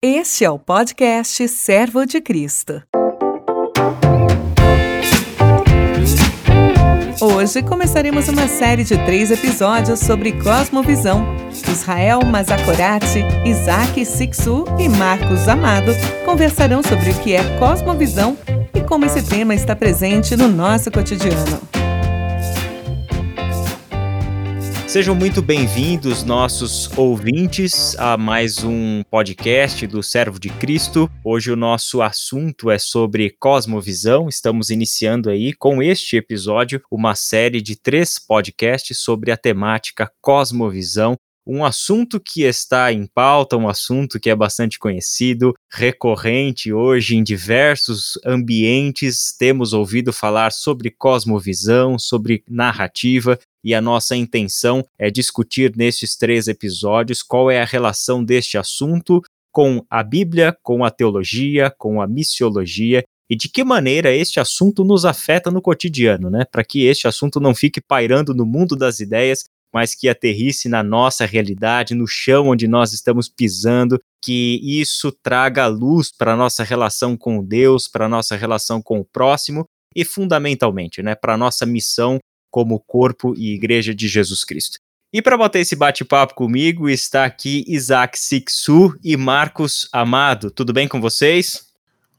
Este é o podcast Servo de Cristo. Hoje começaremos uma série de três episódios sobre cosmovisão. Israel Mazakorati, Isaac Sixu e Marcos Amado conversarão sobre o que é cosmovisão e como esse tema está presente no nosso cotidiano. Sejam muito bem-vindos, nossos ouvintes, a mais um podcast do Servo de Cristo. Hoje o nosso assunto é sobre cosmovisão. Estamos iniciando aí com este episódio uma série de três podcasts sobre a temática cosmovisão um assunto que está em pauta, um assunto que é bastante conhecido, recorrente hoje em diversos ambientes. Temos ouvido falar sobre cosmovisão, sobre narrativa, e a nossa intenção é discutir nestes três episódios qual é a relação deste assunto com a Bíblia, com a teologia, com a missiologia e de que maneira este assunto nos afeta no cotidiano, né? Para que este assunto não fique pairando no mundo das ideias, mas que aterrisse na nossa realidade, no chão onde nós estamos pisando, que isso traga luz para a nossa relação com Deus, para a nossa relação com o próximo e, fundamentalmente, né, para a nossa missão como corpo e igreja de Jesus Cristo. E para bater esse bate-papo comigo está aqui Isaac Sixu e Marcos Amado. Tudo bem com vocês?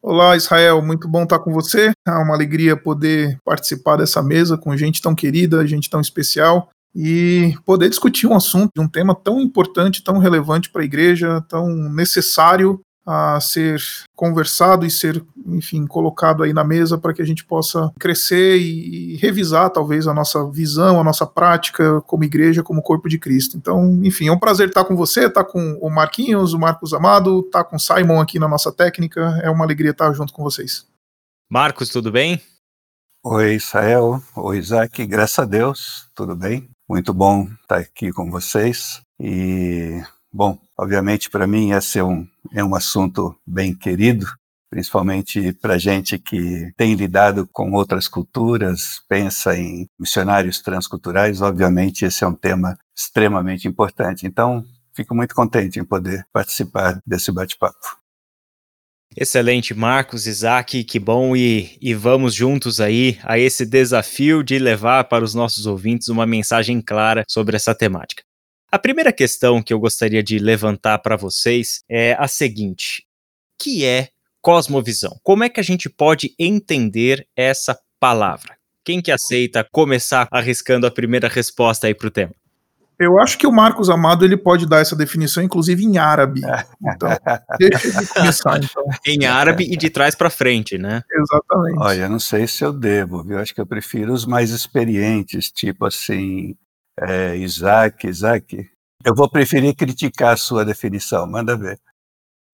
Olá, Israel, muito bom estar com você. É uma alegria poder participar dessa mesa com gente tão querida, gente tão especial e poder discutir um assunto, um tema tão importante, tão relevante para a igreja, tão necessário a ser conversado e ser, enfim, colocado aí na mesa para que a gente possa crescer e revisar talvez a nossa visão, a nossa prática como igreja, como corpo de Cristo. Então, enfim, é um prazer estar com você, estar com o Marquinhos, o Marcos Amado, estar com o Simon aqui na nossa técnica. É uma alegria estar junto com vocês. Marcos, tudo bem? Oi, Israel. Oi, Isaac. Graças a Deus, tudo bem? Muito bom estar aqui com vocês. E, bom, obviamente para mim esse é um, é um assunto bem querido, principalmente para gente que tem lidado com outras culturas, pensa em missionários transculturais, obviamente esse é um tema extremamente importante. Então, fico muito contente em poder participar desse bate-papo. Excelente, Marcos, Isaac, que bom e, e vamos juntos aí a esse desafio de levar para os nossos ouvintes uma mensagem clara sobre essa temática. A primeira questão que eu gostaria de levantar para vocês é a seguinte: que é cosmovisão? Como é que a gente pode entender essa palavra? Quem que aceita começar arriscando a primeira resposta aí para o tema? Eu acho que o Marcos Amado ele pode dar essa definição, inclusive em árabe. Então, deixa ele começar, então. Em árabe e de trás para frente, né? Exatamente. Olha, não sei se eu devo, viu? Acho que eu prefiro os mais experientes, tipo assim, é, Isaac. Isaac, eu vou preferir criticar a sua definição, manda ver.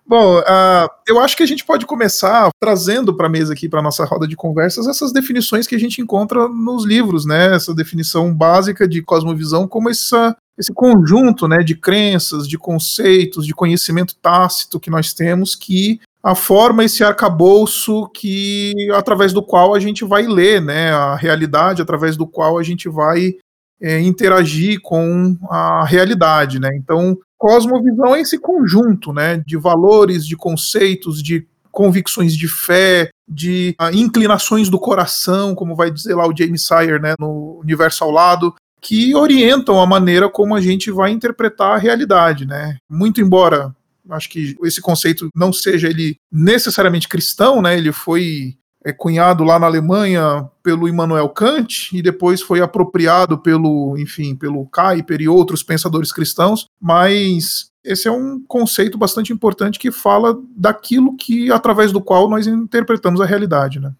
Bom, uh, eu acho que a gente pode começar trazendo para a mesa aqui, para nossa roda de conversas, essas definições que a gente encontra nos livros, né? Essa definição básica de cosmovisão como essa, esse conjunto né, de crenças, de conceitos, de conhecimento tácito que nós temos que a forma esse arcabouço que através do qual a gente vai ler né, a realidade, através do qual a gente vai é, interagir com a realidade. Né? Então, cosmovisão é esse conjunto, né, de valores, de conceitos, de convicções de fé, de uh, inclinações do coração, como vai dizer lá o James Sire, né, no Universo ao Lado, que orientam a maneira como a gente vai interpretar a realidade, né? Muito embora acho que esse conceito não seja ele necessariamente cristão, né? Ele foi é, cunhado lá na Alemanha pelo Immanuel Kant e depois foi apropriado pelo, enfim, pelo Kuyper e outros pensadores cristãos, mas esse é um conceito bastante importante que fala daquilo que através do qual nós interpretamos a realidade, né?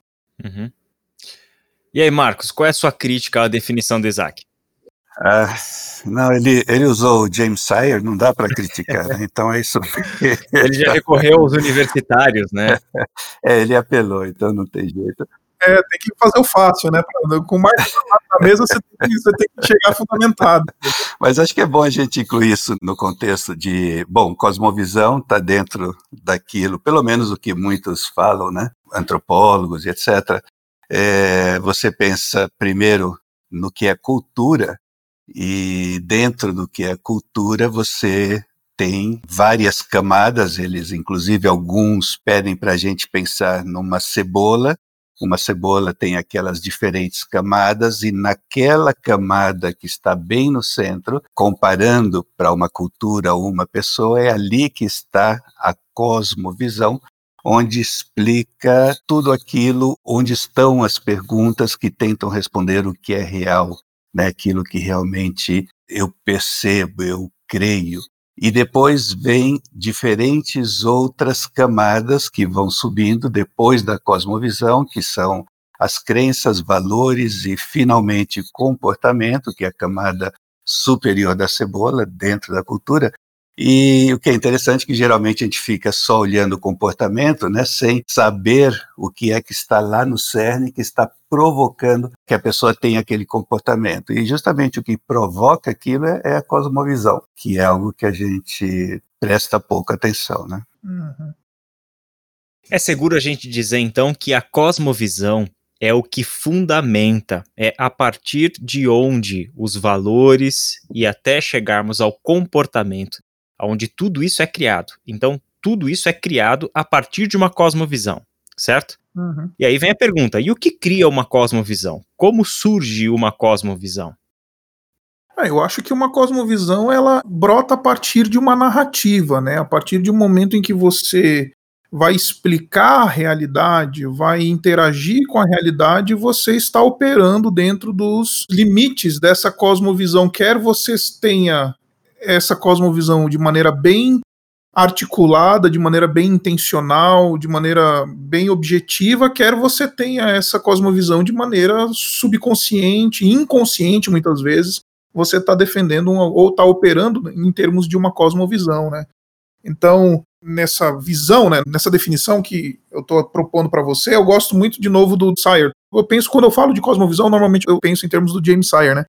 Uhum. E aí, Marcos, qual é a sua crítica à definição de Isaac? Ah, não, ele, ele usou o James Sire, não dá para criticar, né? então é isso. ele já recorreu aos universitários, né? É, ele apelou, então não tem jeito. É, tem que fazer o fácil, né? Com o Marcos na mesa, você tem, que, você tem que chegar fundamentado. Mas acho que é bom a gente incluir isso no contexto de, bom, cosmovisão está dentro daquilo, pelo menos o que muitos falam, né? Antropólogos e etc. É, você pensa primeiro no que é cultura, e dentro do que é cultura, você tem várias camadas, eles, inclusive, alguns pedem para a gente pensar numa cebola. Uma cebola tem aquelas diferentes camadas, e naquela camada que está bem no centro, comparando para uma cultura ou uma pessoa, é ali que está a cosmovisão, onde explica tudo aquilo, onde estão as perguntas que tentam responder o que é real, né? aquilo que realmente eu percebo, eu creio. E depois vem diferentes outras camadas que vão subindo depois da cosmovisão, que são as crenças, valores e finalmente comportamento, que é a camada superior da cebola dentro da cultura, e o que é interessante é que geralmente a gente fica só olhando o comportamento, né, sem saber o que é que está lá no cerne que está provocando que a pessoa tenha aquele comportamento. E justamente o que provoca aquilo é, é a cosmovisão, que é algo que a gente presta pouca atenção, né? Uhum. É seguro a gente dizer então que a cosmovisão é o que fundamenta, é a partir de onde os valores e até chegarmos ao comportamento onde tudo isso é criado. Então, tudo isso é criado a partir de uma cosmovisão, certo? Uhum. E aí vem a pergunta: e o que cria uma cosmovisão? Como surge uma cosmovisão? Ah, eu acho que uma cosmovisão ela brota a partir de uma narrativa, né? A partir de um momento em que você vai explicar a realidade, vai interagir com a realidade, você está operando dentro dos limites dessa cosmovisão. Quer você tenha essa cosmovisão de maneira bem articulada, de maneira bem intencional, de maneira bem objetiva, quer você tenha essa cosmovisão de maneira subconsciente, inconsciente muitas vezes, você está defendendo uma, ou está operando em termos de uma cosmovisão, né? Então, nessa visão, né, nessa definição que eu estou propondo para você, eu gosto muito de novo do Sire. Eu penso, quando eu falo de cosmovisão, normalmente eu penso em termos do James Sire, né?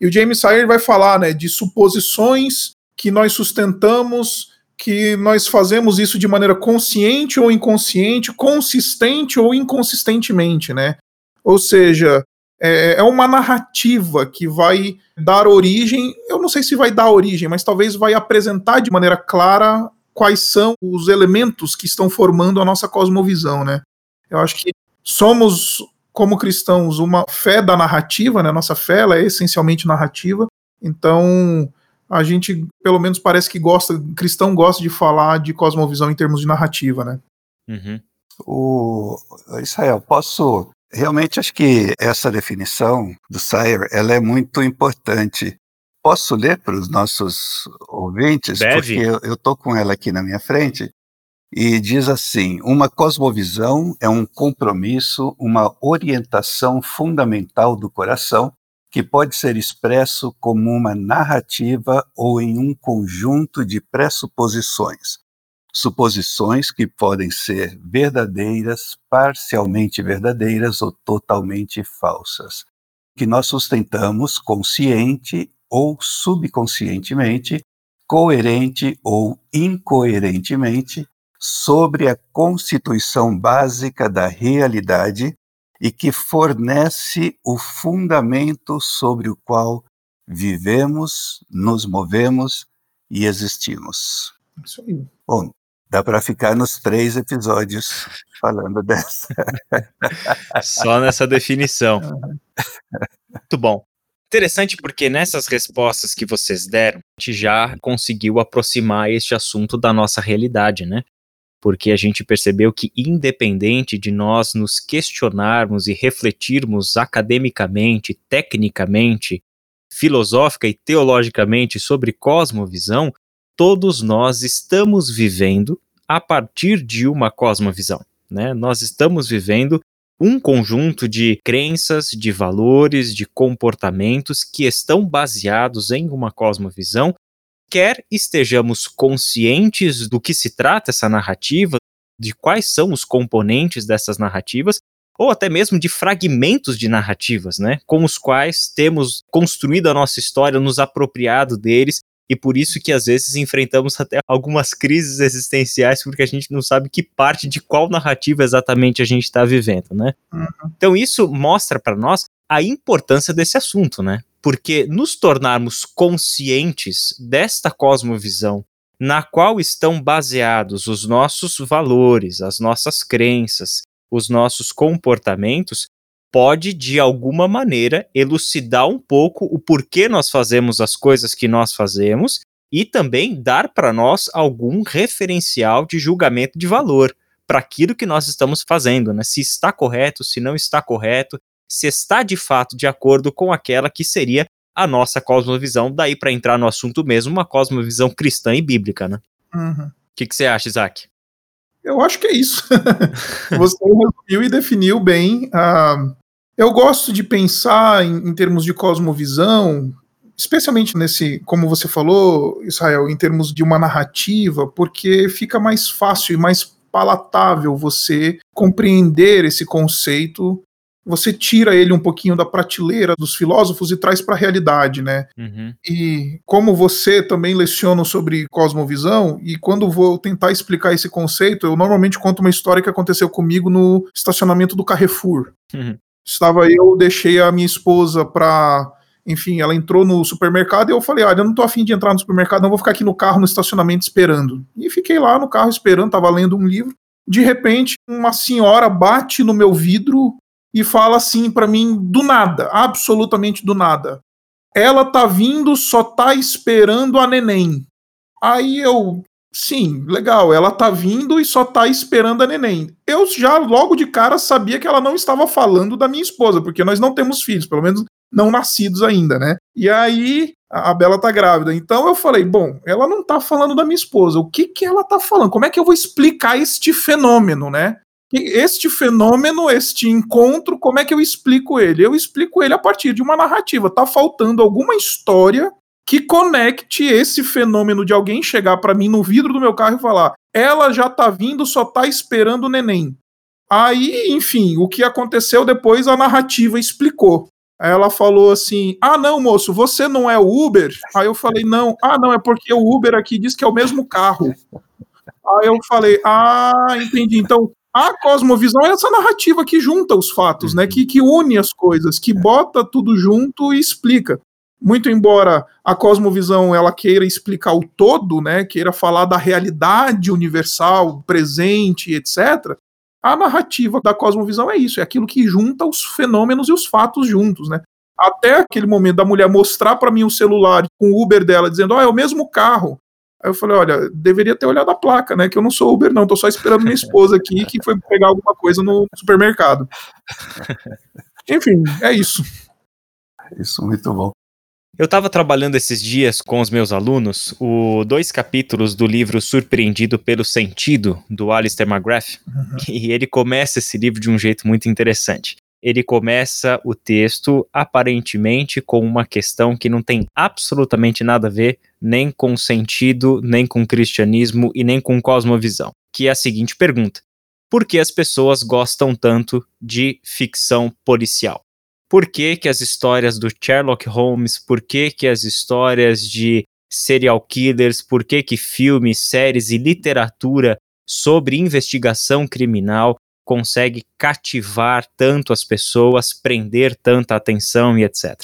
E o James Sire vai falar né, de suposições que nós sustentamos, que nós fazemos isso de maneira consciente ou inconsciente, consistente ou inconsistentemente, né? Ou seja, é, é uma narrativa que vai dar origem, eu não sei se vai dar origem, mas talvez vai apresentar de maneira clara quais são os elementos que estão formando a nossa cosmovisão, né? Eu acho que somos como cristãos, uma fé da narrativa, né? Nossa fé ela é essencialmente narrativa. Então, a gente, pelo menos, parece que gosta, cristão gosta de falar de cosmovisão em termos de narrativa, né? Uhum. O Israel, posso realmente acho que essa definição do Sayer ela é muito importante. Posso ler para os nossos ouvintes, Deve. porque eu estou com ela aqui na minha frente e diz assim: uma cosmovisão é um compromisso, uma orientação fundamental do coração que pode ser expresso como uma narrativa ou em um conjunto de pressuposições. Suposições que podem ser verdadeiras, parcialmente verdadeiras ou totalmente falsas, que nós sustentamos consciente ou subconscientemente, coerente ou incoerentemente, sobre a constituição básica da realidade e que fornece o fundamento sobre o qual vivemos, nos movemos e existimos. Isso aí. Bom, dá para ficar nos três episódios falando dessa. Só nessa definição. Muito bom. Interessante porque nessas respostas que vocês deram, a gente já conseguiu aproximar este assunto da nossa realidade, né? Porque a gente percebeu que, independente de nós nos questionarmos e refletirmos academicamente, tecnicamente, filosófica e teologicamente sobre cosmovisão, todos nós estamos vivendo a partir de uma cosmovisão. Né? Nós estamos vivendo um conjunto de crenças, de valores, de comportamentos que estão baseados em uma cosmovisão quer estejamos conscientes do que se trata essa narrativa, de quais são os componentes dessas narrativas, ou até mesmo de fragmentos de narrativas, né, com os quais temos construído a nossa história, nos apropriado deles, e por isso que às vezes enfrentamos até algumas crises existenciais, porque a gente não sabe que parte de qual narrativa exatamente a gente está vivendo, né? Uhum. Então isso mostra para nós a importância desse assunto, né? Porque nos tornarmos conscientes desta cosmovisão na qual estão baseados os nossos valores, as nossas crenças, os nossos comportamentos, pode de alguma maneira elucidar um pouco o porquê nós fazemos as coisas que nós fazemos e também dar para nós algum referencial de julgamento de valor para aquilo que nós estamos fazendo, né? Se está correto, se não está correto, se está de fato de acordo com aquela que seria a nossa cosmovisão, daí para entrar no assunto mesmo, uma cosmovisão cristã e bíblica, né? O Uhum. que, que você acha, Isaac? Eu acho que é isso. Você resumiu e definiu bem. Ah, eu gosto de pensar em, em termos de cosmovisão, especialmente nesse, como você falou, Israel, em termos de uma narrativa, porque fica mais fácil e mais palatável você compreender esse conceito. Você tira ele um pouquinho da prateleira dos filósofos e traz para a realidade, né? Uhum. E como você também leciona sobre cosmovisão, e quando vou tentar explicar esse conceito, eu normalmente conto uma história que aconteceu comigo no estacionamento do Carrefour. Uhum. Estava eu, deixei a minha esposa para. Enfim, ela entrou no supermercado e eu falei: Olha, eu não tô afim de entrar no supermercado, não vou ficar aqui no carro no estacionamento esperando. E fiquei lá no carro esperando, tava lendo um livro. De repente, uma senhora bate no meu vidro e fala assim para mim, do nada, absolutamente do nada. Ela tá vindo, só tá esperando a neném. Aí eu, sim, legal, ela tá vindo e só tá esperando a neném. Eu já logo de cara sabia que ela não estava falando da minha esposa, porque nós não temos filhos, pelo menos não nascidos ainda, né? E aí a Bela tá grávida. Então eu falei, bom, ela não tá falando da minha esposa. O que que ela tá falando? Como é que eu vou explicar este fenômeno, né? Este fenômeno, este encontro, como é que eu explico ele? Eu explico ele a partir de uma narrativa. Tá faltando alguma história que conecte esse fenômeno de alguém chegar para mim no vidro do meu carro e falar: ela já tá vindo, só tá esperando o neném. Aí, enfim, o que aconteceu depois a narrativa explicou. Ela falou assim: Ah, não, moço, você não é o Uber? Aí eu falei: Não, ah, não, é porque o Uber aqui diz que é o mesmo carro. Aí eu falei: Ah, entendi. Então, a cosmovisão é essa narrativa que junta os fatos, né? Que, que une as coisas, que bota tudo junto e explica. Muito embora a cosmovisão ela queira explicar o todo, né? Queira falar da realidade universal, presente, etc. A narrativa da cosmovisão é isso, é aquilo que junta os fenômenos e os fatos juntos, né? Até aquele momento da mulher mostrar para mim o celular com o Uber dela, dizendo, ó, oh, é o mesmo carro. Aí eu falei, olha, deveria ter olhado a placa, né? Que eu não sou Uber, não, tô só esperando minha esposa aqui que foi pegar alguma coisa no supermercado. Enfim, é isso. Isso, muito bom. Eu estava trabalhando esses dias com os meus alunos o dois capítulos do livro Surpreendido pelo Sentido, do Alistair McGrath, uhum. e ele começa esse livro de um jeito muito interessante. Ele começa o texto aparentemente com uma questão que não tem absolutamente nada a ver nem com sentido, nem com cristianismo e nem com cosmovisão, que é a seguinte pergunta: Por que as pessoas gostam tanto de ficção policial? por que, que as histórias do Sherlock Holmes, por que, que as histórias de serial killers, por que, que filmes, séries e literatura sobre investigação criminal consegue cativar tanto as pessoas, prender tanta atenção e etc.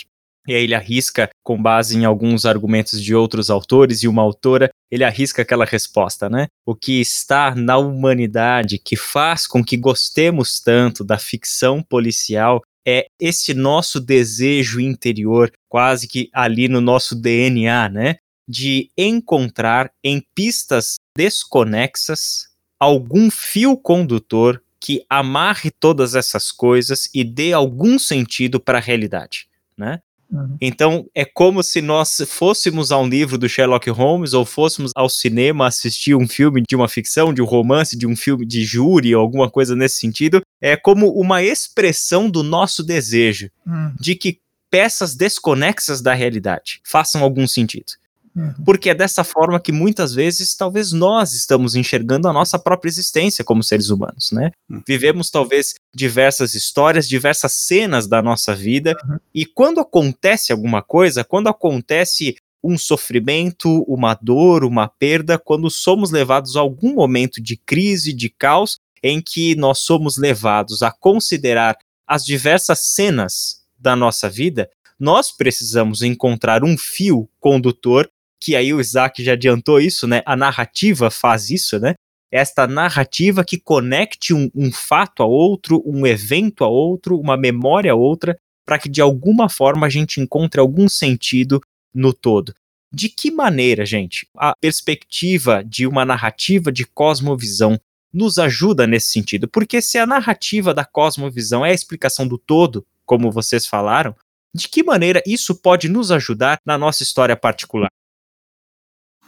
E aí ele arrisca, com base em alguns argumentos de outros autores e uma autora, ele arrisca aquela resposta, né? O que está na humanidade que faz com que gostemos tanto da ficção policial é esse nosso desejo interior, quase que ali no nosso DNA, né? De encontrar em pistas desconexas algum fio condutor que amarre todas essas coisas e dê algum sentido para a realidade, né? Uhum. Então é como se nós fôssemos a um livro do Sherlock Holmes ou fôssemos ao cinema assistir um filme de uma ficção, de um romance, de um filme de júri ou alguma coisa nesse sentido. É como uma expressão do nosso desejo uhum. de que peças desconexas da realidade façam algum sentido. Uhum. Porque é dessa forma que muitas vezes talvez nós estamos enxergando a nossa própria existência como seres humanos, né? Uhum. Vivemos talvez diversas histórias, diversas cenas da nossa vida, uhum. e quando acontece alguma coisa, quando acontece um sofrimento, uma dor, uma perda, quando somos levados a algum momento de crise, de caos, em que nós somos levados a considerar as diversas cenas da nossa vida, nós precisamos encontrar um fio condutor que aí o Isaac já adiantou isso, né? A narrativa faz isso, né? Esta narrativa que conecte um, um fato a outro, um evento a outro, uma memória a outra, para que de alguma forma a gente encontre algum sentido no todo. De que maneira, gente, a perspectiva de uma narrativa de cosmovisão nos ajuda nesse sentido? Porque se a narrativa da cosmovisão é a explicação do todo, como vocês falaram, de que maneira isso pode nos ajudar na nossa história particular?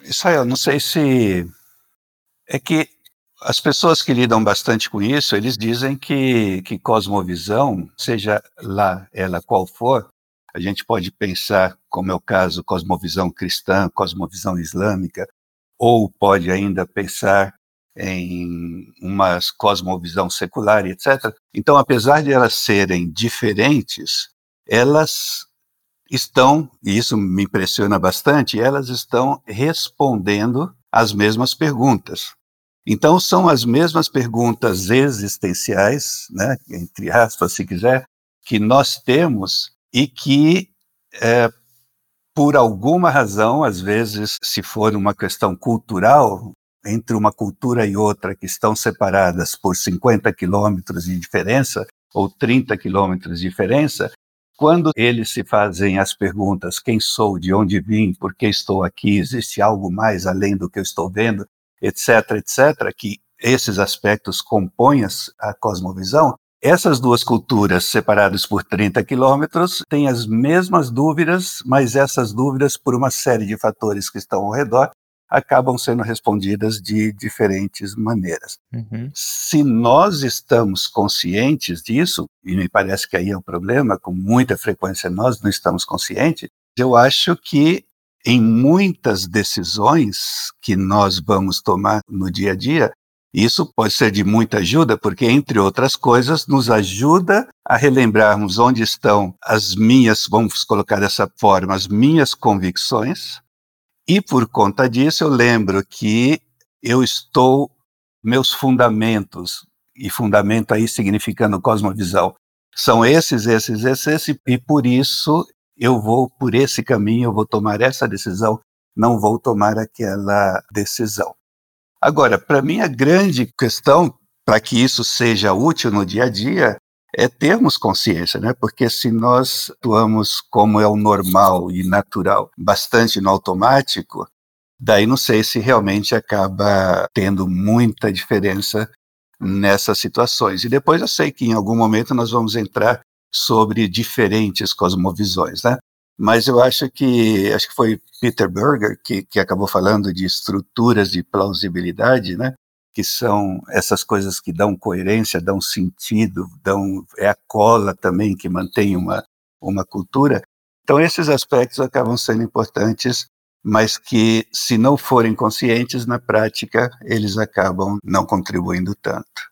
Israel, não sei se. É que as pessoas que lidam bastante com isso, eles dizem que, que cosmovisão, seja lá ela qual for, a gente pode pensar, como é o caso, cosmovisão cristã, cosmovisão islâmica, ou pode ainda pensar em uma cosmovisão secular, etc. Então, apesar de elas serem diferentes, elas estão, e isso me impressiona bastante, elas estão respondendo às mesmas perguntas. Então, são as mesmas perguntas existenciais, né, entre aspas, se quiser, que nós temos e que, é, por alguma razão, às vezes, se for uma questão cultural, entre uma cultura e outra que estão separadas por 50 quilômetros de diferença, ou 30 quilômetros de diferença, quando eles se fazem as perguntas: quem sou, de onde vim, por que estou aqui, existe algo mais além do que eu estou vendo, etc., etc., que esses aspectos compõem a cosmovisão, essas duas culturas, separadas por 30 quilômetros, têm as mesmas dúvidas, mas essas dúvidas, por uma série de fatores que estão ao redor, acabam sendo respondidas de diferentes maneiras. Uhum. Se nós estamos conscientes disso, e me parece que aí é o problema, com muita frequência nós não estamos conscientes, eu acho que em muitas decisões que nós vamos tomar no dia a dia, isso pode ser de muita ajuda, porque, entre outras coisas, nos ajuda a relembrarmos onde estão as minhas, vamos colocar dessa forma, as minhas convicções, e por conta disso, eu lembro que eu estou, meus fundamentos, e fundamento aí significando cosmovisão, são esses, esses, esses, e por isso eu vou por esse caminho, eu vou tomar essa decisão, não vou tomar aquela decisão. Agora, para mim, a grande questão para que isso seja útil no dia a dia é termos consciência, né? Porque se nós atuamos como é o normal e natural, bastante no automático, daí não sei se realmente acaba tendo muita diferença nessas situações. E depois eu sei que em algum momento nós vamos entrar sobre diferentes cosmovisões, né? Mas eu acho que acho que foi Peter Berger que, que acabou falando de estruturas de plausibilidade, né? Que são essas coisas que dão coerência, dão sentido, dão é a cola também que mantém uma uma cultura. Então esses aspectos acabam sendo importantes, mas que se não forem conscientes na prática, eles acabam não contribuindo tanto.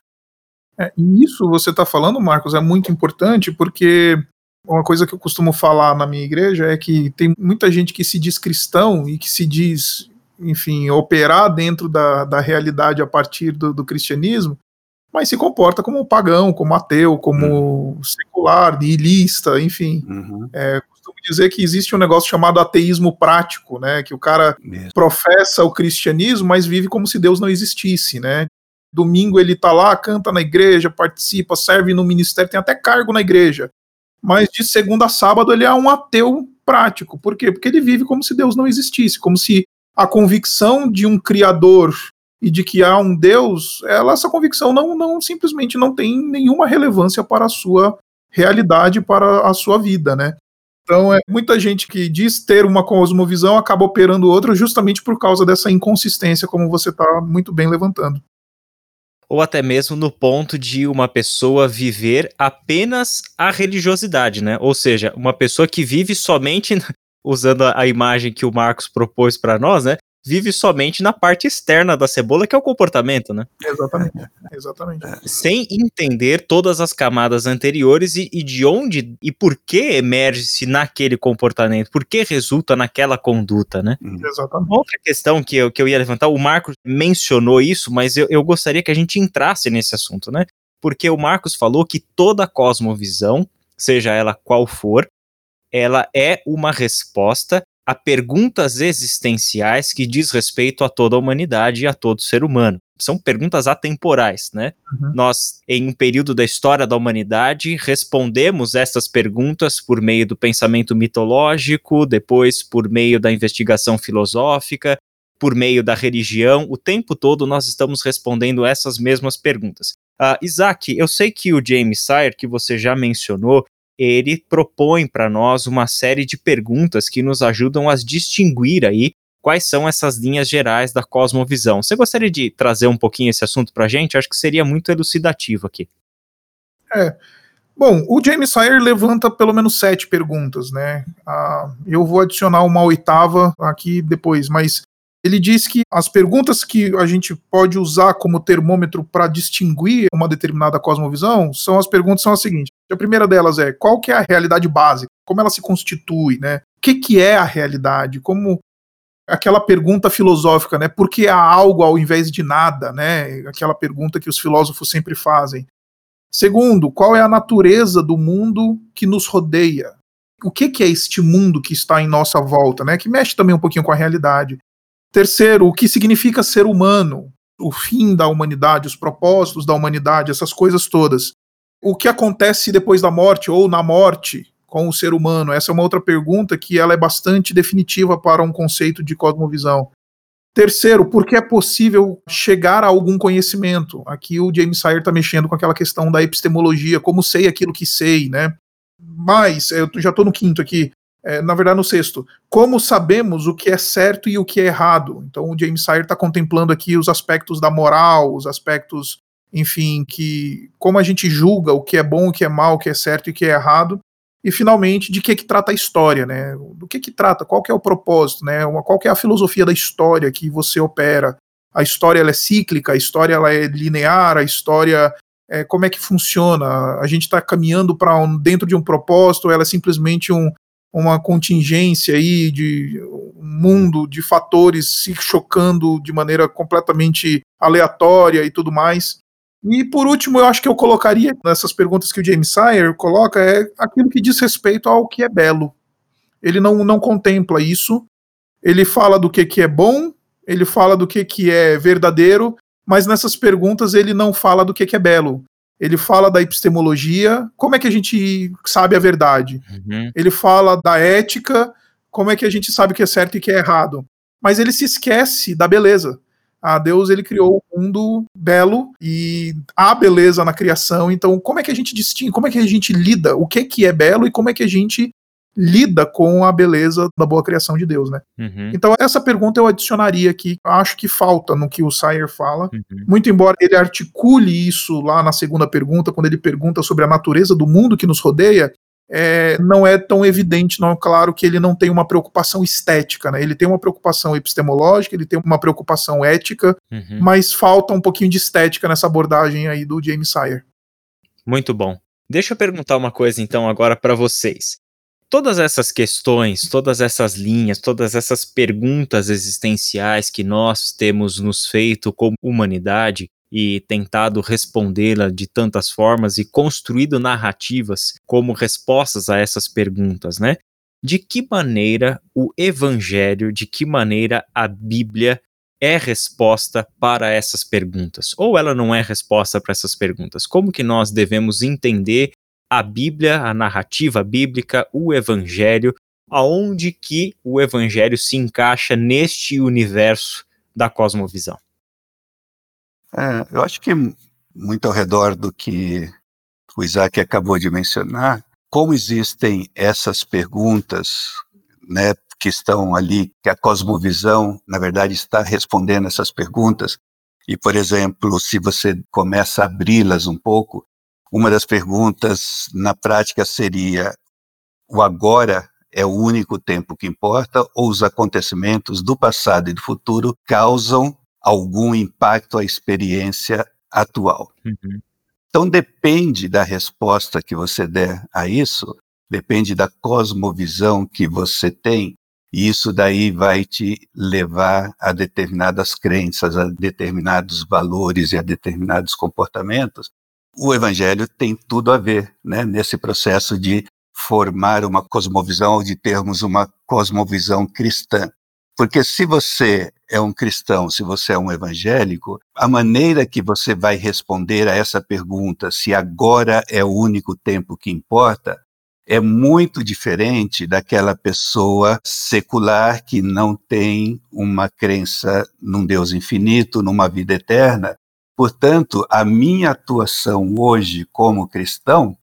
É, e isso você está falando, Marcos, é muito importante porque uma coisa que eu costumo falar na minha igreja é que tem muita gente que se diz cristão e que se diz enfim, operar dentro da, da realidade a partir do, do cristianismo, mas se comporta como pagão, como ateu, como uhum. secular, nihilista, enfim. Uhum. É, costumo dizer que existe um negócio chamado ateísmo prático, né? Que o cara Mesmo. professa o cristianismo, mas vive como se Deus não existisse, né? Domingo ele tá lá, canta na igreja, participa, serve no ministério, tem até cargo na igreja. Mas de segunda a sábado ele é um ateu prático. Por quê? Porque ele vive como se Deus não existisse, como se a convicção de um criador e de que há um Deus, ela, essa convicção não, não simplesmente não tem nenhuma relevância para a sua realidade, para a sua vida, né? Então, é, muita gente que diz ter uma cosmovisão acaba operando outra justamente por causa dessa inconsistência, como você está muito bem levantando. Ou até mesmo no ponto de uma pessoa viver apenas a religiosidade, né? Ou seja, uma pessoa que vive somente usando a imagem que o Marcos propôs para nós, né? Vive somente na parte externa da cebola, que é o comportamento, né? Exatamente. Exatamente. Sem entender todas as camadas anteriores e, e de onde e por que emerge-se naquele comportamento, por que resulta naquela conduta, né? Hum. Exatamente. Outra questão que eu, que eu ia levantar, o Marcos mencionou isso, mas eu, eu gostaria que a gente entrasse nesse assunto, né? Porque o Marcos falou que toda cosmovisão, seja ela qual for, ela é uma resposta a perguntas existenciais que diz respeito a toda a humanidade e a todo ser humano. São perguntas atemporais, né? Uhum. Nós, em um período da história da humanidade, respondemos essas perguntas por meio do pensamento mitológico, depois por meio da investigação filosófica, por meio da religião. O tempo todo nós estamos respondendo essas mesmas perguntas. Uh, Isaac, eu sei que o James Sire, que você já mencionou, ele propõe para nós uma série de perguntas que nos ajudam a distinguir aí quais são essas linhas gerais da cosmovisão. Você gostaria de trazer um pouquinho esse assunto para a gente? Acho que seria muito elucidativo aqui. É. Bom, o James Sire levanta pelo menos sete perguntas, né? Ah, eu vou adicionar uma oitava aqui depois, mas ele diz que as perguntas que a gente pode usar como termômetro para distinguir uma determinada cosmovisão são as perguntas são as seguintes. A primeira delas é qual que é a realidade básica? Como ela se constitui, né? O que, que é a realidade? Como aquela pergunta filosófica, né? Por que há algo ao invés de nada, né? Aquela pergunta que os filósofos sempre fazem. Segundo, qual é a natureza do mundo que nos rodeia? O que, que é este mundo que está em nossa volta, né? Que mexe também um pouquinho com a realidade. Terceiro, o que significa ser humano, o fim da humanidade, os propósitos da humanidade, essas coisas todas. O que acontece depois da morte ou na morte com o ser humano? Essa é uma outra pergunta que ela é bastante definitiva para um conceito de cosmovisão. Terceiro, por que é possível chegar a algum conhecimento? Aqui o James Sire está mexendo com aquela questão da epistemologia, como sei aquilo que sei, né? Mas, eu já estou no quinto aqui, é, na verdade, no sexto, como sabemos o que é certo e o que é errado. Então, o James Sire está contemplando aqui os aspectos da moral, os aspectos, enfim, que como a gente julga o que é bom, o que é mal, o que é certo e o que é errado. E finalmente, de que que trata a história, né? Do que que trata? Qual que é o propósito, né? Qual que é a filosofia da história que você opera? A história ela é cíclica, a história ela é linear, a história é, como é que funciona? A gente está caminhando para um, dentro de um propósito, ela é simplesmente um, uma contingência aí de um mundo de fatores se chocando de maneira completamente aleatória e tudo mais. E por último, eu acho que eu colocaria nessas perguntas que o James Sire coloca é aquilo que diz respeito ao que é belo. Ele não, não contempla isso. Ele fala do que, que é bom, ele fala do que, que é verdadeiro, mas nessas perguntas ele não fala do que, que é belo ele fala da epistemologia, como é que a gente sabe a verdade? Uhum. Ele fala da ética, como é que a gente sabe o que é certo e o que é errado? Mas ele se esquece da beleza. Ah, Deus ele criou um mundo belo e há beleza na criação. Então, como é que a gente distingue? Como é que a gente lida? O que que é belo e como é que a gente lida com a beleza da boa criação de Deus, né? Uhum. Então essa pergunta eu adicionaria aqui, acho que falta no que o Sayer fala, uhum. muito embora ele articule isso lá na segunda pergunta, quando ele pergunta sobre a natureza do mundo que nos rodeia, é, não é tão evidente, não é claro que ele não tem uma preocupação estética, né? Ele tem uma preocupação epistemológica, ele tem uma preocupação ética, uhum. mas falta um pouquinho de estética nessa abordagem aí do James Sayer. Muito bom. Deixa eu perguntar uma coisa então agora para vocês todas essas questões, todas essas linhas, todas essas perguntas existenciais que nós temos nos feito como humanidade e tentado respondê-la de tantas formas e construído narrativas como respostas a essas perguntas, né? De que maneira o evangelho, de que maneira a Bíblia é resposta para essas perguntas? Ou ela não é resposta para essas perguntas? Como que nós devemos entender a Bíblia, a narrativa bíblica, o Evangelho, aonde que o Evangelho se encaixa neste universo da cosmovisão? É, eu acho que muito ao redor do que o Isaac acabou de mencionar, como existem essas perguntas, né, que estão ali, que a cosmovisão, na verdade, está respondendo essas perguntas, e, por exemplo, se você começa a abri-las um pouco, uma das perguntas na prática seria: o agora é o único tempo que importa ou os acontecimentos do passado e do futuro causam algum impacto à experiência atual? Uhum. Então depende da resposta que você der a isso, depende da cosmovisão que você tem, e isso daí vai te levar a determinadas crenças, a determinados valores e a determinados comportamentos o Evangelho tem tudo a ver né, nesse processo de formar uma cosmovisão, de termos uma cosmovisão cristã. Porque se você é um cristão, se você é um evangélico, a maneira que você vai responder a essa pergunta, se agora é o único tempo que importa, é muito diferente daquela pessoa secular que não tem uma crença num Deus infinito, numa vida eterna. Portanto, a minha atuação hoje como cristão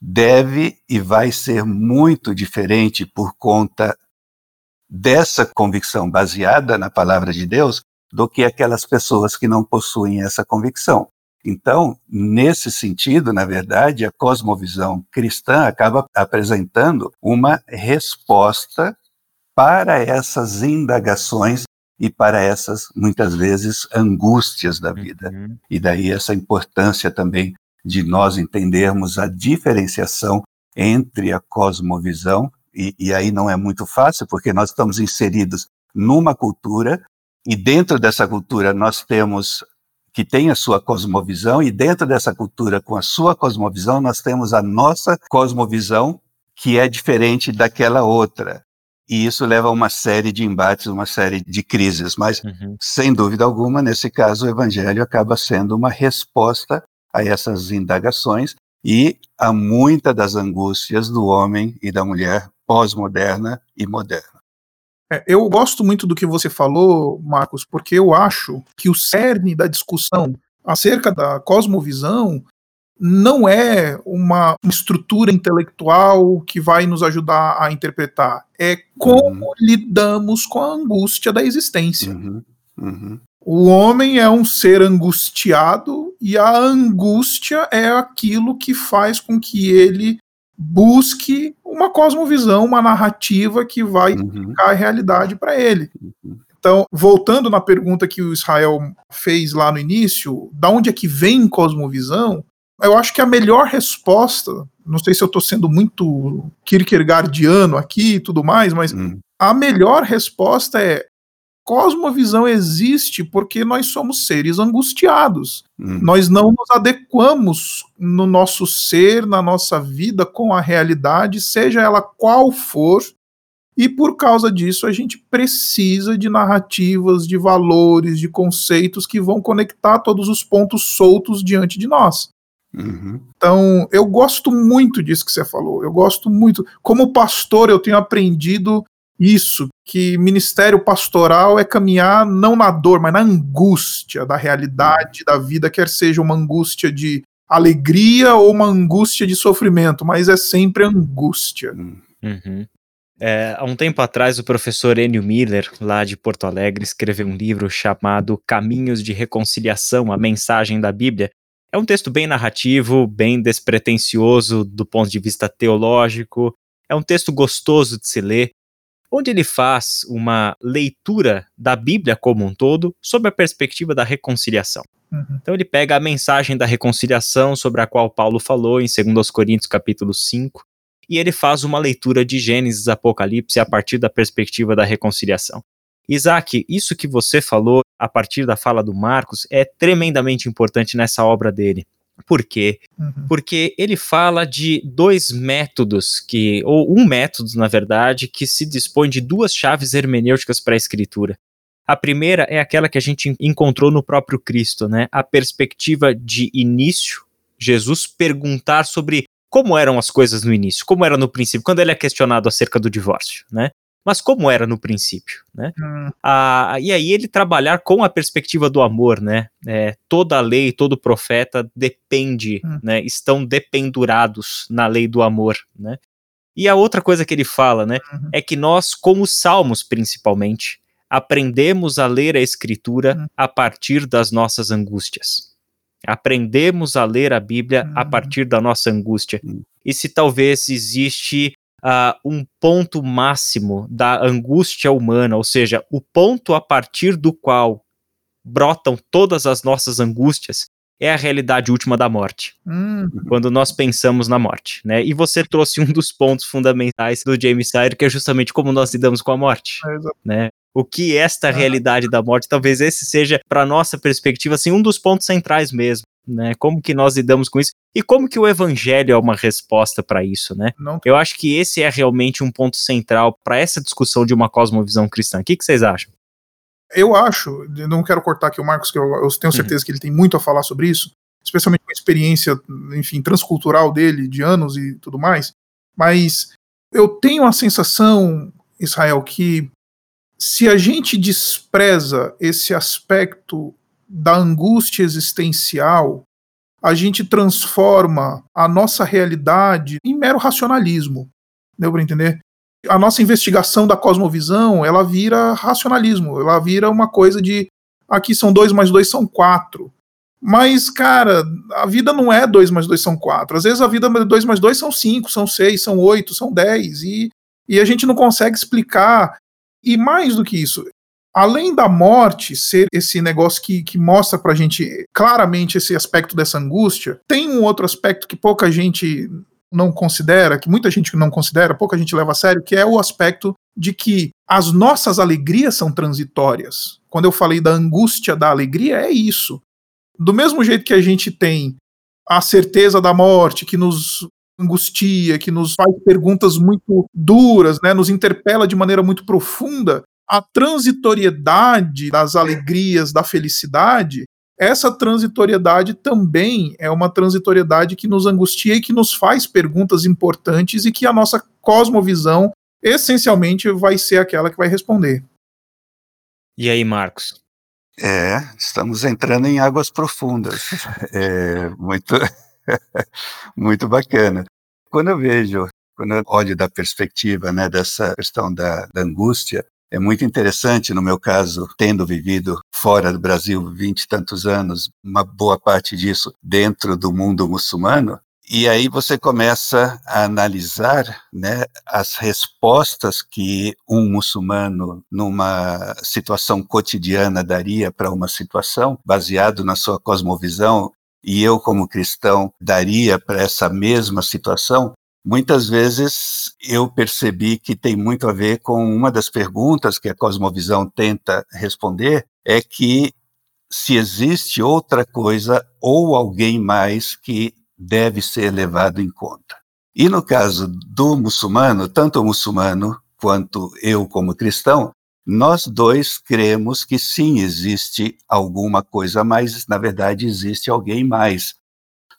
deve e vai ser muito diferente por conta dessa convicção baseada na palavra de Deus do que aquelas pessoas que não possuem essa convicção. Então, nesse sentido, na verdade, a cosmovisão cristã acaba apresentando uma resposta para essas indagações e para essas, muitas vezes, angústias da vida. Uhum. E daí essa importância também de nós entendermos a diferenciação entre a cosmovisão, e, e aí não é muito fácil, porque nós estamos inseridos numa cultura, e dentro dessa cultura nós temos que tem a sua cosmovisão, e dentro dessa cultura, com a sua cosmovisão, nós temos a nossa cosmovisão, que é diferente daquela outra. E isso leva a uma série de embates, uma série de crises. Mas, uhum. sem dúvida alguma, nesse caso, o evangelho acaba sendo uma resposta a essas indagações e a muitas das angústias do homem e da mulher pós-moderna e moderna. É, eu gosto muito do que você falou, Marcos, porque eu acho que o cerne da discussão acerca da cosmovisão não é uma estrutura intelectual que vai nos ajudar a interpretar. É como uhum. lidamos com a angústia da existência. Uhum. Uhum. O homem é um ser angustiado e a angústia é aquilo que faz com que ele busque uma cosmovisão, uma narrativa que vai uhum. a realidade para ele. Uhum. Então, voltando na pergunta que o Israel fez lá no início, da onde é que vem cosmovisão? Eu acho que a melhor resposta, não sei se eu estou sendo muito Kierkegaardiano aqui e tudo mais, mas uhum. a melhor resposta é cosmovisão existe porque nós somos seres angustiados. Hum. Nós não nos adequamos no nosso ser, na nossa vida, com a realidade, seja ela qual for, e por causa disso a gente precisa de narrativas, de valores, de conceitos que vão conectar todos os pontos soltos diante de nós. Uhum. Então, eu gosto muito disso que você falou. Eu gosto muito. Como pastor, eu tenho aprendido isso, que ministério pastoral é caminhar não na dor, mas na angústia da realidade da vida, quer seja uma angústia de alegria ou uma angústia de sofrimento, mas é sempre angústia. Uhum. É, há um tempo atrás, o professor Enio Miller, lá de Porto Alegre, escreveu um livro chamado Caminhos de Reconciliação, a Mensagem da Bíblia. É um texto bem narrativo, bem despretensioso do ponto de vista teológico. É um texto gostoso de se ler onde ele faz uma leitura da Bíblia como um todo sob a perspectiva da reconciliação. Uhum. Então ele pega a mensagem da reconciliação sobre a qual Paulo falou em 2 Coríntios capítulo 5, e ele faz uma leitura de Gênesis Apocalipse a partir da perspectiva da reconciliação. Isaac, isso que você falou a partir da fala do Marcos é tremendamente importante nessa obra dele. Por quê? Uhum. Porque ele fala de dois métodos que, ou um método, na verdade, que se dispõe de duas chaves hermenêuticas para a escritura. A primeira é aquela que a gente encontrou no próprio Cristo, né? A perspectiva de início, Jesus perguntar sobre como eram as coisas no início, como era no princípio, quando ele é questionado acerca do divórcio, né? Mas como era no princípio, né? Hum. Ah, e aí ele trabalhar com a perspectiva do amor, né? É, toda a lei, todo profeta depende, hum. né? Estão dependurados na lei do amor, né? E a outra coisa que ele fala, né? Uhum. É que nós, como salmos principalmente, aprendemos a ler a escritura uhum. a partir das nossas angústias. Aprendemos a ler a Bíblia uhum. a partir da nossa angústia. Hum. E se talvez existe uh, um ponto máximo da angústia humana, ou seja, o ponto a partir do qual brotam todas as nossas angústias, é a realidade última da morte. Hum. Quando nós pensamos na morte, né? E você trouxe um dos pontos fundamentais do James Tyre, que é justamente como nós lidamos com a morte, é, né? O que esta realidade da morte, talvez esse seja, para nossa perspectiva, assim, um dos pontos centrais mesmo. Né? Como que nós lidamos com isso? E como que o evangelho é uma resposta para isso, né? Não. Eu acho que esse é realmente um ponto central para essa discussão de uma cosmovisão cristã. O que, que vocês acham? Eu acho, não quero cortar aqui o Marcos, que eu, eu tenho uhum. certeza uhum. que ele tem muito a falar sobre isso, especialmente com a experiência, enfim, transcultural dele, de anos e tudo mais, mas eu tenho a sensação, Israel, que se a gente despreza esse aspecto da angústia existencial, a gente transforma a nossa realidade em mero racionalismo. Deu para entender? A nossa investigação da cosmovisão, ela vira racionalismo, ela vira uma coisa de aqui são dois mais dois são quatro. Mas, cara, a vida não é 2 mais 2 são 4. Às vezes a vida 2 mais 2 são 5, são 6, são 8, são 10. E, e a gente não consegue explicar. E mais do que isso, além da morte ser esse negócio que, que mostra pra gente claramente esse aspecto dessa angústia, tem um outro aspecto que pouca gente não considera, que muita gente não considera, pouca gente leva a sério, que é o aspecto de que as nossas alegrias são transitórias. Quando eu falei da angústia da alegria, é isso do mesmo jeito que a gente tem a certeza da morte, que nos angustia, que nos faz perguntas muito duras, né, nos interpela de maneira muito profunda, a transitoriedade das alegrias, da felicidade, essa transitoriedade também é uma transitoriedade que nos angustia e que nos faz perguntas importantes e que a nossa cosmovisão essencialmente vai ser aquela que vai responder. E aí, Marcos? É, estamos entrando em águas profundas. É muito, muito bacana. Quando eu vejo, quando eu olho da perspectiva né, dessa questão da, da angústia, é muito interessante, no meu caso, tendo vivido fora do Brasil vinte e tantos anos, uma boa parte disso dentro do mundo muçulmano, e aí você começa a analisar né, as respostas que um muçulmano, numa situação cotidiana, daria para uma situação, baseado na sua cosmovisão, e eu, como cristão, daria para essa mesma situação. Muitas vezes eu percebi que tem muito a ver com uma das perguntas que a cosmovisão tenta responder, é que se existe outra coisa ou alguém mais que deve ser levado em conta. E no caso do muçulmano, tanto o muçulmano quanto eu, como cristão, nós dois cremos que sim, existe alguma coisa mais, na verdade, existe alguém mais.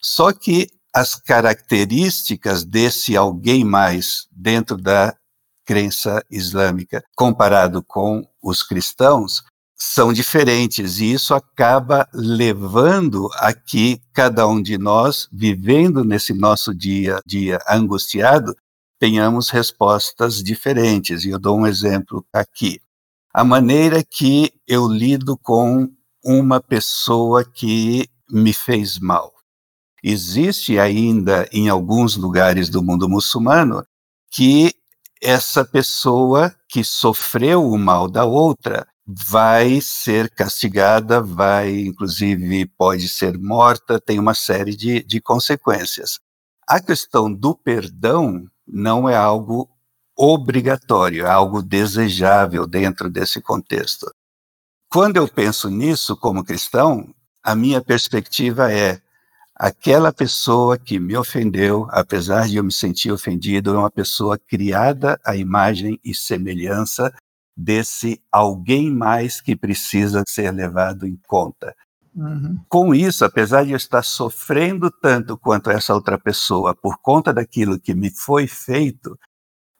Só que as características desse alguém mais dentro da crença islâmica, comparado com os cristãos, são diferentes e isso acaba levando a que cada um de nós, vivendo nesse nosso dia a dia angustiado, tenhamos respostas diferentes. E eu dou um exemplo aqui. A maneira que eu lido com uma pessoa que me fez mal. Existe ainda em alguns lugares do mundo muçulmano que essa pessoa que sofreu o mal da outra vai ser castigada, vai, inclusive, pode ser morta, tem uma série de, de consequências. A questão do perdão não é algo obrigatório, é algo desejável dentro desse contexto. Quando eu penso nisso como cristão, a minha perspectiva é aquela pessoa que me ofendeu, apesar de eu me sentir ofendido, é uma pessoa criada à imagem e semelhança desse alguém mais que precisa ser levado em conta. Uhum. Com isso, apesar de eu estar sofrendo tanto quanto essa outra pessoa por conta daquilo que me foi feito,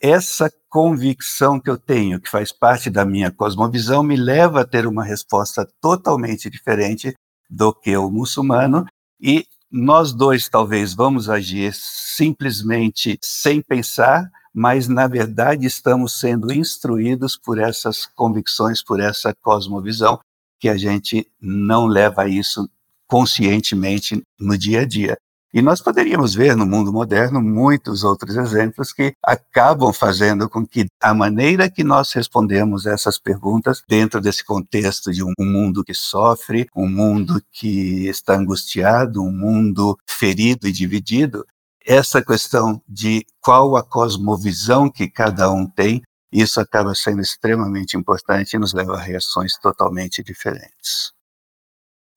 essa convicção que eu tenho, que faz parte da minha cosmovisão, me leva a ter uma resposta totalmente diferente do que o muçulmano, e nós dois talvez vamos agir simplesmente sem pensar, mas na verdade estamos sendo instruídos por essas convicções, por essa cosmovisão, que a gente não leva isso conscientemente no dia a dia. E nós poderíamos ver no mundo moderno muitos outros exemplos que acabam fazendo com que a maneira que nós respondemos essas perguntas dentro desse contexto de um mundo que sofre, um mundo que está angustiado, um mundo ferido e dividido, essa questão de qual a cosmovisão que cada um tem, isso acaba sendo extremamente importante e nos leva a reações totalmente diferentes.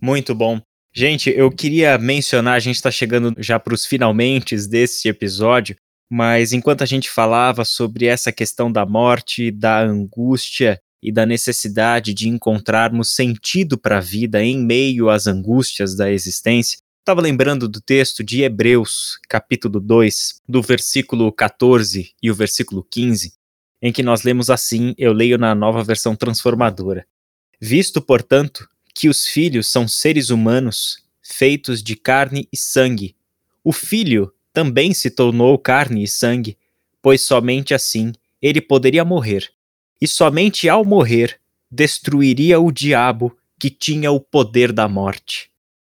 Muito bom. Gente, eu queria mencionar, a gente está chegando já para os finalmente desse episódio, mas enquanto a gente falava sobre essa questão da morte, da angústia e da necessidade de encontrarmos sentido para a vida em meio às angústias da existência, estava lembrando do texto de Hebreus, capítulo 2, do versículo 14 e o versículo 15, em que nós lemos assim, eu leio na nova versão transformadora. Visto, portanto, que os filhos são seres humanos, feitos de carne e sangue, o filho também se tornou carne e sangue, pois somente assim ele poderia morrer, e somente ao morrer destruiria o diabo que tinha o poder da morte.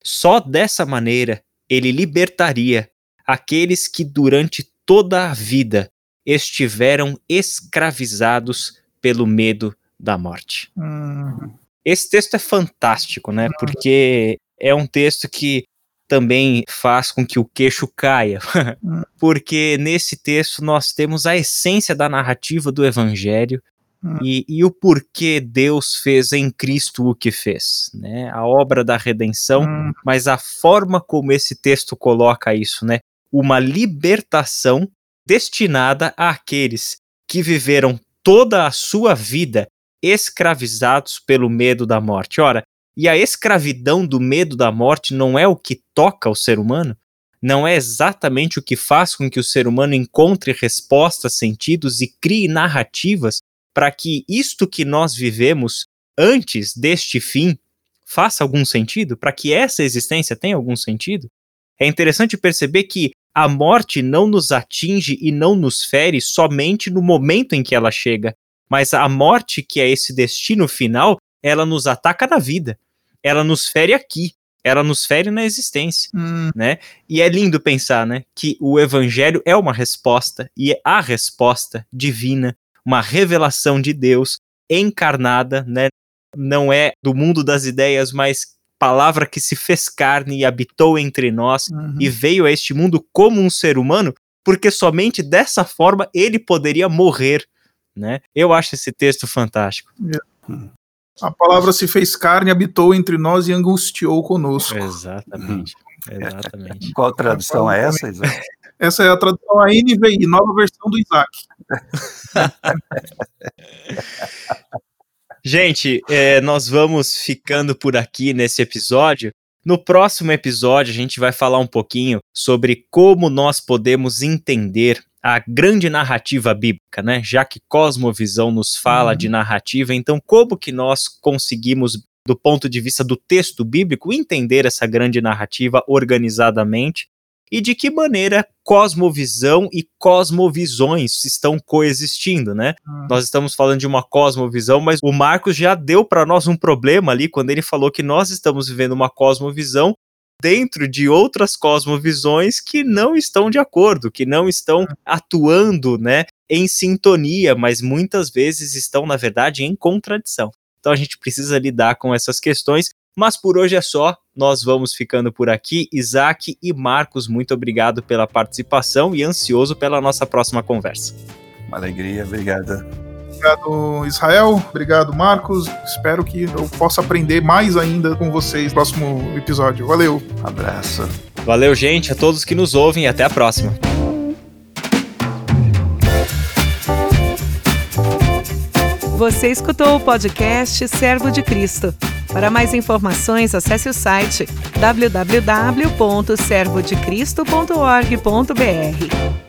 Só dessa maneira ele libertaria aqueles que durante toda a vida estiveram escravizados pelo medo da morte. Hum. Esse texto é fantástico, né? Porque é um texto que também faz com que o queixo caia, Hum. porque nesse texto nós temos a essência da narrativa do Evangelho Hum. e, e o porquê Deus fez em Cristo o que fez, né? A obra da redenção, mas a forma como esse texto coloca isso, né? Uma libertação destinada àqueles que viveram toda a sua vida escravizados pelo medo da morte. Ora, e a escravidão do medo da morte não é o que toca o ser humano? Não é exatamente o que faz com que o ser humano encontre respostas, sentidos e crie narrativas para que isto que nós vivemos antes deste fim faça algum sentido? Para que essa existência tenha algum sentido? É interessante perceber que a morte não nos atinge e não nos fere somente no momento em que ela chega, mas a morte, que é esse destino final, ela nos ataca na vida ela nos fere aqui, ela nos fere na existência, Hum. né? E é lindo pensar, né, que o evangelho é uma resposta e é a resposta divina, uma revelação de Deus encarnada, né? Não é do mundo das ideias, mas palavra que se fez carne e habitou entre nós Uhum. e veio a este mundo como um ser humano, porque somente dessa forma ele poderia morrer, né? Eu acho esse texto fantástico. A palavra se fez carne, habitou entre nós e angustiou conosco. Exatamente. Exatamente. Qual tradução é essa, Isaac? Essa é a tradução a NVI, nova versão do Isaac. Gente, é, nós vamos ficando por aqui nesse episódio. No próximo episódio, a gente vai falar um pouquinho sobre como nós podemos entender a grande narrativa bíblica, né? Já que Cosmovisão nos fala Uhum. de narrativa, então como que nós conseguimos, do ponto de vista do texto bíblico, entender essa grande narrativa organizadamente e de que maneira cosmovisão e cosmovisões estão coexistindo, né? Hum. Nós estamos falando de uma cosmovisão, mas o Marcos já deu para nós um problema ali quando ele falou que nós estamos vivendo uma cosmovisão dentro de outras cosmovisões que não estão de acordo, que não estão atuando, né, em sintonia, mas muitas vezes estão na verdade em contradição. Então a gente precisa lidar com essas questões. Mas por hoje é só, nós vamos ficando por aqui. Isaac e Marcos, muito obrigado pela participação e ansioso pela nossa próxima conversa. Uma alegria, obrigada. Obrigado, Israel. Obrigado, Marcos. Espero que eu possa aprender mais ainda com vocês no próximo episódio. Valeu. Abraço. Valeu, gente, a todos que nos ouvem e até a próxima. Você escutou o podcast Servo de Cristo. Para mais informações, acesse o site www.servodecristo.org.br.